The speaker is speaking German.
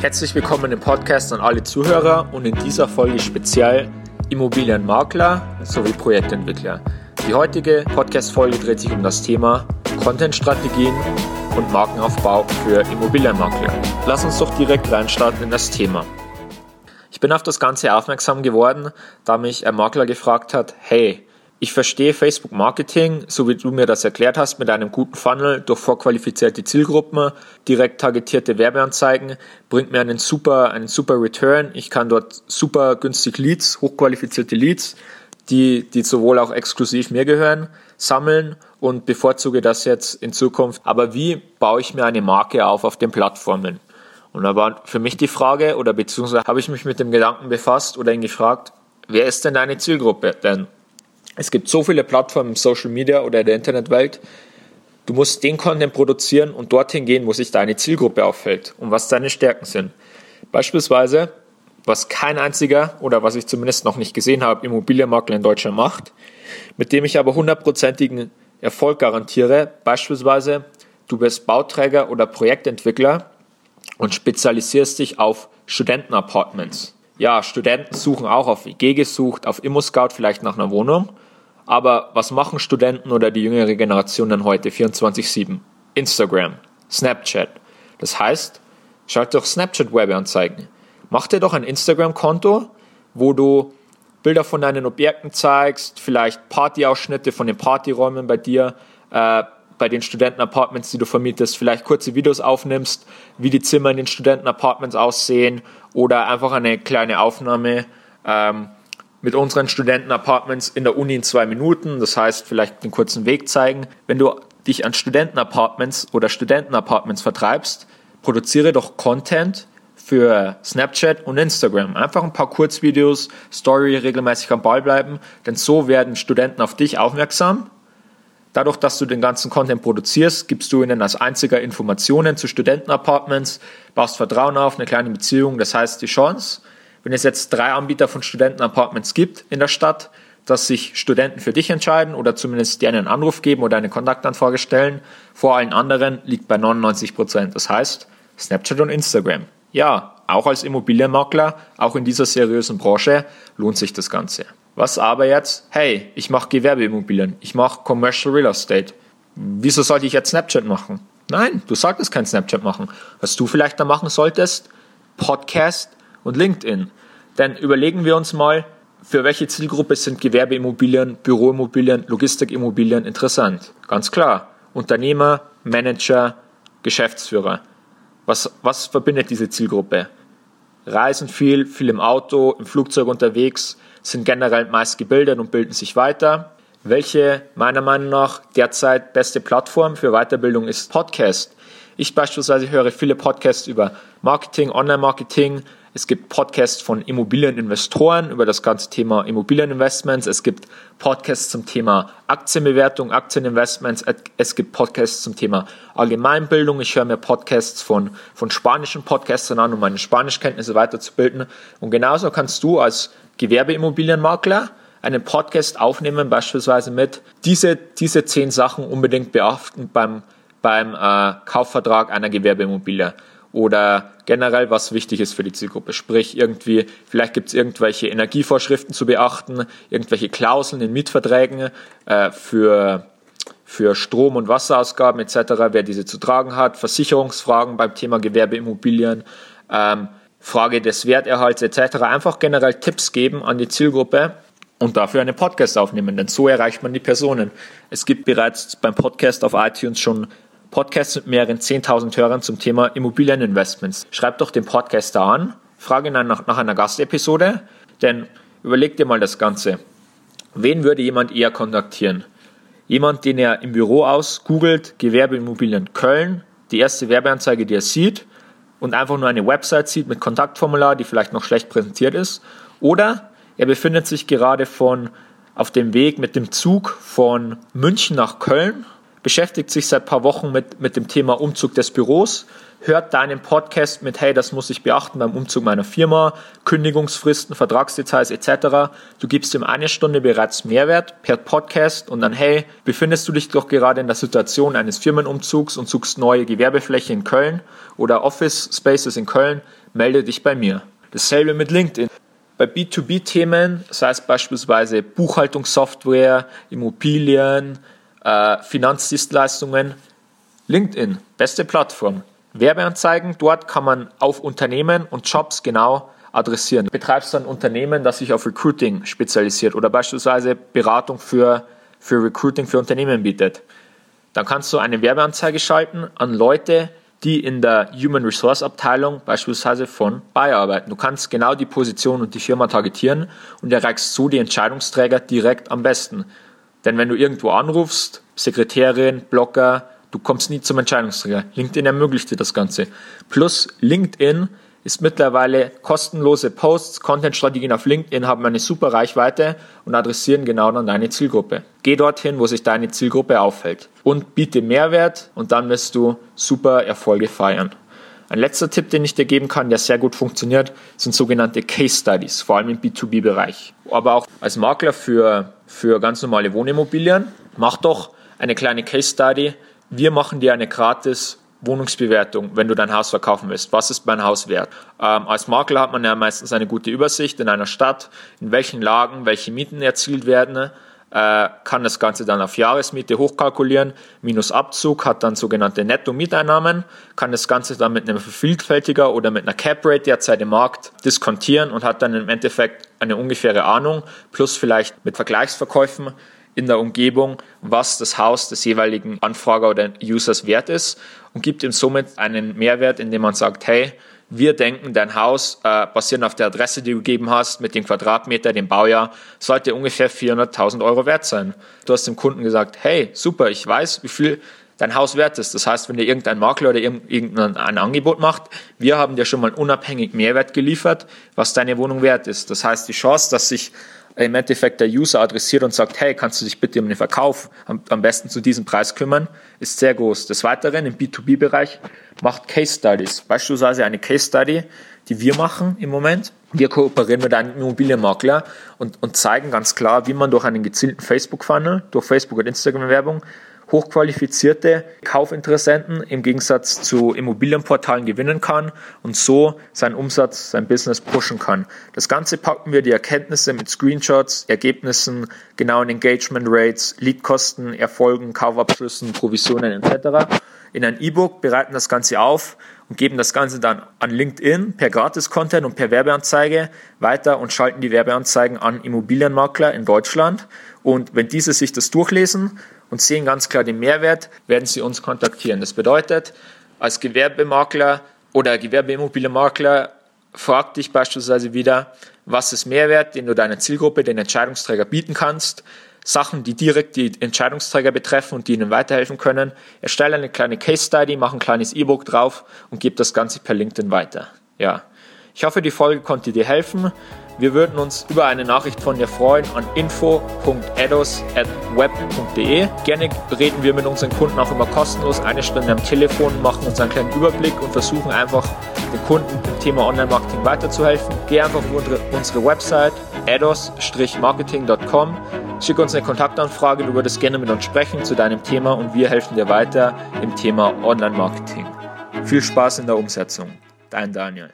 Herzlich willkommen im Podcast an alle Zuhörer und in dieser Folge speziell Immobilienmakler sowie Projektentwickler. Die heutige Podcast-Folge dreht sich um das Thema Content-Strategien und Markenaufbau für Immobilienmakler. Lass uns doch direkt reinstarten in das Thema. Ich bin auf das Ganze aufmerksam geworden, da mich ein Makler gefragt hat, hey, ich verstehe Facebook Marketing, so wie du mir das erklärt hast, mit einem guten Funnel durch vorqualifizierte Zielgruppen, direkt targetierte Werbeanzeigen, bringt mir einen super, einen super Return. Ich kann dort super günstig Leads, hochqualifizierte Leads, die, die sowohl auch exklusiv mir gehören, sammeln und bevorzuge das jetzt in Zukunft. Aber wie baue ich mir eine Marke auf auf den Plattformen? Und da war für mich die Frage, oder beziehungsweise habe ich mich mit dem Gedanken befasst oder ihn gefragt, wer ist denn deine Zielgruppe? Denn es gibt so viele Plattformen im Social Media oder der Internetwelt. Du musst den Content produzieren und dorthin gehen, wo sich deine Zielgruppe auffällt und was deine Stärken sind. Beispielsweise, was kein einziger oder was ich zumindest noch nicht gesehen habe, Immobilienmakler in Deutschland macht, mit dem ich aber hundertprozentigen Erfolg garantiere. Beispielsweise, du bist Bauträger oder Projektentwickler und spezialisierst dich auf Studentenapartments. Ja, Studenten suchen auch auf IG gesucht, auf ImmoScout vielleicht nach einer Wohnung aber was machen Studenten oder die jüngere Generation dann heute 24-7? Instagram, Snapchat. Das heißt, schalt doch Snapchat-Werbeanzeigen. Mach dir doch ein Instagram-Konto, wo du Bilder von deinen Objekten zeigst, vielleicht Partyausschnitte von den Partyräumen bei dir, äh, bei den Studentenapartments, die du vermietest, vielleicht kurze Videos aufnimmst, wie die Zimmer in den Studentenapartments aussehen oder einfach eine kleine Aufnahme ähm, mit unseren Studentenapartments in der Uni in zwei Minuten, das heißt vielleicht einen kurzen Weg zeigen. Wenn du dich an Studentenapartments oder Studentenapartments vertreibst, produziere doch Content für Snapchat und Instagram. Einfach ein paar Kurzvideos, Story regelmäßig am Ball bleiben, denn so werden Studenten auf dich aufmerksam. Dadurch, dass du den ganzen Content produzierst, gibst du ihnen als einziger Informationen zu Studentenapartments, baust Vertrauen auf, eine kleine Beziehung. Das heißt, die Chance, wenn es jetzt drei Anbieter von Studentenapartments gibt in der Stadt, dass sich Studenten für dich entscheiden oder zumindest dir einen Anruf geben oder eine Kontaktanfrage stellen, vor allen anderen liegt bei 99 Prozent. Das heißt, Snapchat und Instagram. Ja, auch als Immobilienmakler, auch in dieser seriösen Branche lohnt sich das Ganze. Was aber jetzt? Hey, ich mache Gewerbeimmobilien, ich mache Commercial Real Estate. Wieso sollte ich jetzt Snapchat machen? Nein, du solltest kein Snapchat machen. Was du vielleicht da machen solltest, Podcast und LinkedIn. Denn überlegen wir uns mal, für welche Zielgruppe sind Gewerbeimmobilien, Büroimmobilien, Logistikimmobilien interessant? Ganz klar. Unternehmer, Manager, Geschäftsführer. Was, was verbindet diese Zielgruppe? Reisen viel, viel im Auto, im Flugzeug unterwegs, sind generell meist gebildet und bilden sich weiter. Welche meiner Meinung nach derzeit beste Plattform für Weiterbildung ist Podcast. Ich beispielsweise höre viele Podcasts über Marketing, Online-Marketing, es gibt Podcasts von Immobilieninvestoren über das ganze Thema Immobilieninvestments. Es gibt Podcasts zum Thema Aktienbewertung, Aktieninvestments. Es gibt Podcasts zum Thema Allgemeinbildung. Ich höre mir Podcasts von, von spanischen Podcastern an, um meine Spanischkenntnisse weiterzubilden. Und genauso kannst du als Gewerbeimmobilienmakler einen Podcast aufnehmen, beispielsweise mit diese, diese zehn Sachen unbedingt beachten beim, beim äh, Kaufvertrag einer Gewerbeimmobilie oder generell was wichtig ist für die Zielgruppe. Sprich, irgendwie, vielleicht gibt es irgendwelche Energievorschriften zu beachten, irgendwelche Klauseln in Mietverträgen äh, für, für Strom- und Wasserausgaben etc., wer diese zu tragen hat, Versicherungsfragen beim Thema Gewerbeimmobilien, ähm, Frage des Werterhalts etc. Einfach generell Tipps geben an die Zielgruppe und dafür einen Podcast aufnehmen, denn so erreicht man die Personen. Es gibt bereits beim Podcast auf iTunes schon Podcasts mit mehreren 10.000 Hörern zum Thema Immobilieninvestments. Schreibt doch den Podcaster an, frage ihn nach, nach einer Gastepisode, denn überleg dir mal das Ganze. Wen würde jemand eher kontaktieren? Jemand, den er im Büro aus googelt, Gewerbeimmobilien Köln, die erste Werbeanzeige, die er sieht und einfach nur eine Website sieht mit Kontaktformular, die vielleicht noch schlecht präsentiert ist. Oder er befindet sich gerade von auf dem Weg mit dem Zug von München nach Köln beschäftigt sich seit paar Wochen mit, mit dem Thema Umzug des Büros, hört deinen Podcast mit, hey, das muss ich beachten beim Umzug meiner Firma, Kündigungsfristen, Vertragsdetails etc. Du gibst ihm eine Stunde bereits Mehrwert per Podcast und dann, hey, befindest du dich doch gerade in der Situation eines Firmenumzugs und suchst neue Gewerbefläche in Köln oder Office Spaces in Köln, melde dich bei mir. Dasselbe mit LinkedIn. Bei B2B-Themen, sei es beispielsweise Buchhaltungssoftware, Immobilien, äh, Finanzdienstleistungen, LinkedIn, beste Plattform. Werbeanzeigen, dort kann man auf Unternehmen und Jobs genau adressieren. Du betreibst ein Unternehmen, das sich auf Recruiting spezialisiert oder beispielsweise Beratung für, für Recruiting für Unternehmen bietet. Dann kannst du eine Werbeanzeige schalten an Leute, die in der Human Resource Abteilung beispielsweise von Bayer arbeiten. Du kannst genau die Position und die Firma targetieren und erreichst so die Entscheidungsträger direkt am besten. Denn wenn du irgendwo anrufst, Sekretärin, Blogger, du kommst nie zum Entscheidungsträger. LinkedIn ermöglicht dir das Ganze. Plus LinkedIn ist mittlerweile kostenlose Posts, Content-Strategien auf LinkedIn haben eine super Reichweite und adressieren genau dann deine Zielgruppe. Geh dorthin, wo sich deine Zielgruppe aufhält und biete Mehrwert und dann wirst du super Erfolge feiern. Ein letzter Tipp, den ich dir geben kann, der sehr gut funktioniert, sind sogenannte Case Studies, vor allem im B2B-Bereich. Aber auch als Makler für, für ganz normale Wohnimmobilien, mach doch eine kleine Case Study. Wir machen dir eine gratis Wohnungsbewertung, wenn du dein Haus verkaufen willst. Was ist mein Haus wert? Ähm, als Makler hat man ja meistens eine gute Übersicht in einer Stadt, in welchen Lagen welche Mieten erzielt werden, kann das Ganze dann auf Jahresmiete hochkalkulieren, minus Abzug, hat dann sogenannte Netto-Mieteinnahmen, kann das Ganze dann mit einem Vervielfältiger oder mit einer Cap-Rate derzeit im Markt diskontieren und hat dann im Endeffekt eine ungefähre Ahnung, plus vielleicht mit Vergleichsverkäufen in der Umgebung, was das Haus des jeweiligen Anfrager oder Users wert ist und gibt ihm somit einen Mehrwert, indem man sagt, hey, wir denken, dein Haus, äh, basierend auf der Adresse, die du gegeben hast, mit dem Quadratmeter, dem Baujahr, sollte ungefähr 400.000 Euro wert sein. Du hast dem Kunden gesagt, hey, super, ich weiß, wie viel dein Haus wert ist. Das heißt, wenn dir irgendein Makler oder irgendein ein Angebot macht, wir haben dir schon mal unabhängig Mehrwert geliefert, was deine Wohnung wert ist. Das heißt, die Chance, dass sich im Endeffekt der User adressiert und sagt, hey, kannst du dich bitte um den Verkauf am, am besten zu diesem Preis kümmern, ist sehr groß. Des Weiteren im B2B-Bereich macht Case Studies. Beispielsweise eine Case Study, die wir machen im Moment. Wir kooperieren mit einem Immobilienmakler und, und zeigen ganz klar, wie man durch einen gezielten Facebook-Funnel, durch Facebook- und Instagram-Werbung hochqualifizierte Kaufinteressenten im Gegensatz zu Immobilienportalen gewinnen kann und so seinen Umsatz, sein Business pushen kann. Das Ganze packen wir die Erkenntnisse mit Screenshots, Ergebnissen, genauen Engagement Rates, Leadkosten, Erfolgen, Kaufabschlüssen, Provisionen etc. in ein E-Book, bereiten das Ganze auf und geben das Ganze dann an LinkedIn per Gratis-Content und per Werbeanzeige weiter und schalten die Werbeanzeigen an Immobilienmakler in Deutschland. Und wenn diese sich das durchlesen und sehen ganz klar den Mehrwert, werden sie uns kontaktieren. Das bedeutet, als Gewerbemakler oder Gewerbeimmobilienmakler frag dich beispielsweise wieder, was ist Mehrwert, den du deiner Zielgruppe, den Entscheidungsträger bieten kannst, Sachen, die direkt die Entscheidungsträger betreffen und die ihnen weiterhelfen können. Erstelle eine kleine Case Study, mach ein kleines E-Book drauf und gib das Ganze per LinkedIn weiter. Ja. Ich hoffe, die Folge konnte dir helfen. Wir würden uns über eine Nachricht von dir freuen an info.edos.web.de. Gerne reden wir mit unseren Kunden auch immer kostenlos eine Stunde am Telefon, machen uns einen kleinen Überblick und versuchen einfach den Kunden im Thema Online-Marketing weiterzuhelfen. Geh einfach auf unsere, Website edos-marketing.com, schick uns eine Kontaktanfrage, du würdest gerne mit uns sprechen zu deinem Thema und wir helfen dir weiter im Thema Online-Marketing. Viel Spaß in der Umsetzung. Dein Daniel.